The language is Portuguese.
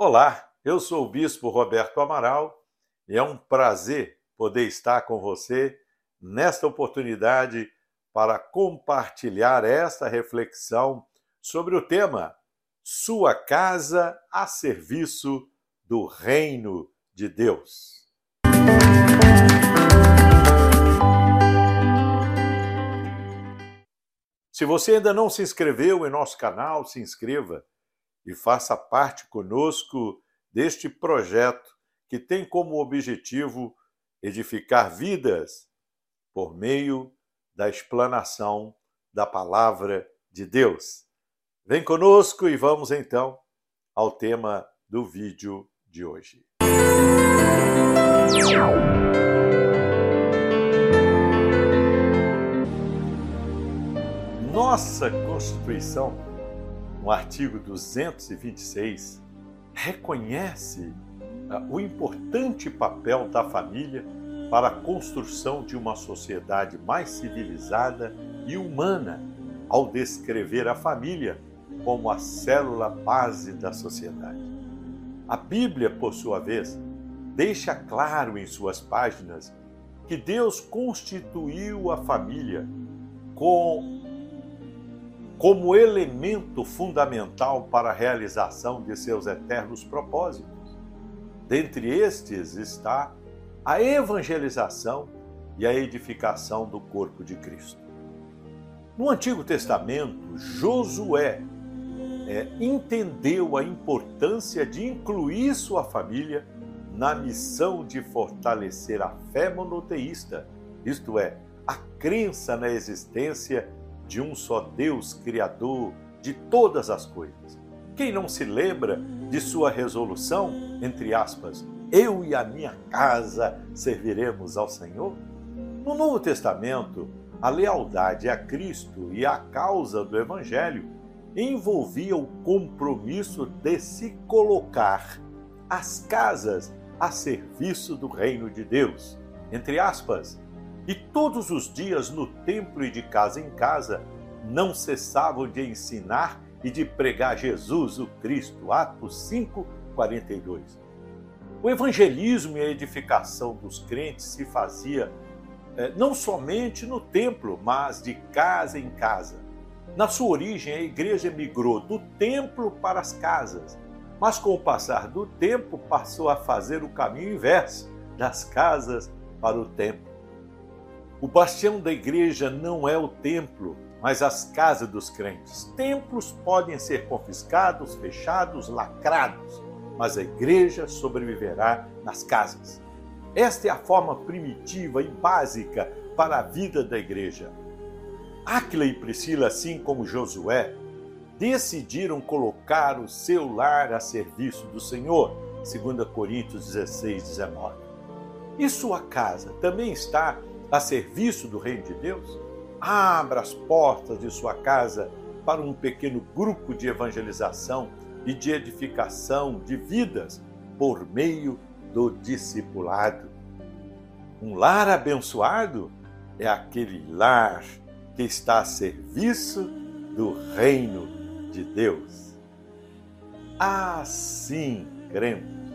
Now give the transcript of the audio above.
Olá, eu sou o Bispo Roberto Amaral e é um prazer poder estar com você nesta oportunidade para compartilhar esta reflexão sobre o tema Sua Casa a Serviço do Reino de Deus. Se você ainda não se inscreveu em nosso canal, se inscreva e faça parte conosco deste projeto que tem como objetivo edificar vidas por meio da explanação da palavra de Deus. Vem conosco e vamos então ao tema do vídeo de hoje. Nossa Constituição, artigo 226, reconhece ah, o importante papel da família para a construção de uma sociedade mais civilizada e humana, ao descrever a família como a célula base da sociedade. A Bíblia, por sua vez, deixa claro em suas páginas que Deus constituiu a família com, como elemento fundamental para a realização de seus eternos propósitos. Dentre estes está a evangelização e a edificação do corpo de Cristo. No Antigo Testamento, Josué é, entendeu a importância de incluir sua família na missão de fortalecer a fé monoteísta, isto é, a crença na existência de um só Deus Criador de todas as coisas. Quem não se lembra de sua resolução, entre aspas, eu e a minha casa serviremos ao Senhor? No Novo Testamento, a lealdade a Cristo e a causa do Evangelho envolvia o compromisso de se colocar as casas a serviço do reino de Deus, entre aspas, e todos os dias no templo e de casa em casa não cessavam de ensinar e de pregar Jesus, o Cristo. Atos 5, 42. O evangelismo e a edificação dos crentes se fazia é, não somente no templo, mas de casa em casa. Na sua origem, a igreja migrou do templo para as casas, mas com o passar do tempo passou a fazer o caminho inverso, das casas para o templo. O bastião da igreja não é o templo, mas as casas dos crentes. Templos podem ser confiscados, fechados, lacrados mas a igreja sobreviverá nas casas. Esta é a forma primitiva e básica para a vida da igreja. Aquila e Priscila, assim como Josué, decidiram colocar o seu lar a serviço do Senhor, 2 Coríntios 16, 19. E sua casa também está a serviço do reino de Deus? Abra as portas de sua casa para um pequeno grupo de evangelização e de edificação de vidas por meio do discipulado. Um lar abençoado é aquele lar que está a serviço do reino de Deus. Assim cremos.